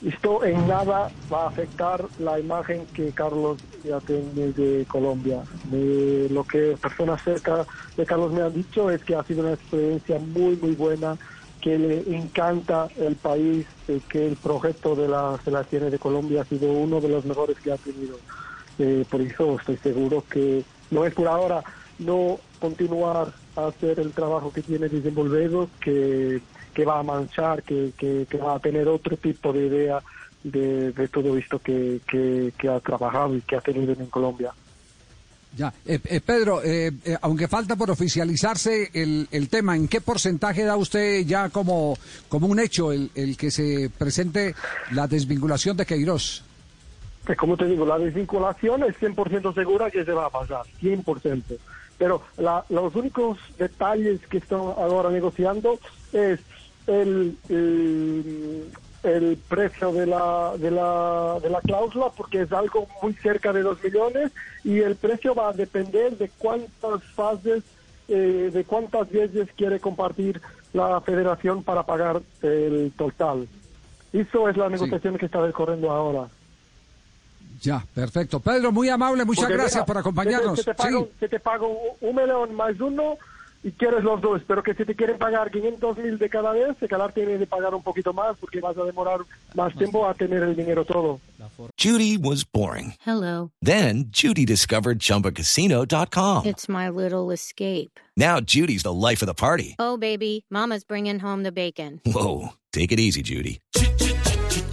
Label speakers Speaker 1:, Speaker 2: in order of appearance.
Speaker 1: esto en nada va a afectar la imagen que Carlos ya tiene de Colombia. De lo que personas cerca de Carlos me han dicho es que ha sido una experiencia muy, muy buena, que le encanta el país, eh, que el proyecto de la selección de Colombia ha sido uno de los mejores que ha tenido. Eh, por eso estoy seguro que no es por ahora no continuar a hacer el trabajo que tiene desenvolvido, que, que va a manchar, que, que, va a tener otro tipo de idea de, de todo esto que, que, que ha trabajado y que ha tenido en Colombia.
Speaker 2: Ya, eh, eh, Pedro, eh, eh, aunque falta por oficializarse el, el tema, ¿en qué porcentaje da usted ya como, como un hecho el, el que se presente la desvinculación de Queiroz?
Speaker 1: Pues como te digo, la desvinculación es 100% segura que se va a pasar, 100%. Pero la- los únicos detalles que están ahora negociando es el, el, el precio de la, de, la, de la cláusula, porque es algo muy cerca de 2 millones, y el precio va a depender de cuántas fases, eh, de cuántas veces quiere compartir la federación para pagar el total. Eso es la negociación que está decorriendo ahora.
Speaker 2: Ya, perfecto. Pedro, muy amable, muchas
Speaker 1: Porque,
Speaker 2: gracias
Speaker 1: mira,
Speaker 2: por acompañarnos.
Speaker 1: Que te, que te pago,
Speaker 2: Sí.
Speaker 1: que te pago un millón más uno y quieres los dos, pero que si te quieren pagar 500 mil de cada vez, el cada tiene de pagar un poquito más porque vas a demorar más tiempo a tener el dinero todo.
Speaker 3: Judy was boring.
Speaker 4: Hello.
Speaker 3: Then Judy discovered ChumbaCasino.com.
Speaker 4: It's my little escape.
Speaker 3: Now Judy's the life of the party.
Speaker 4: Oh, baby, Mama's bringing home the bacon.
Speaker 3: Whoa, take it easy, Judy.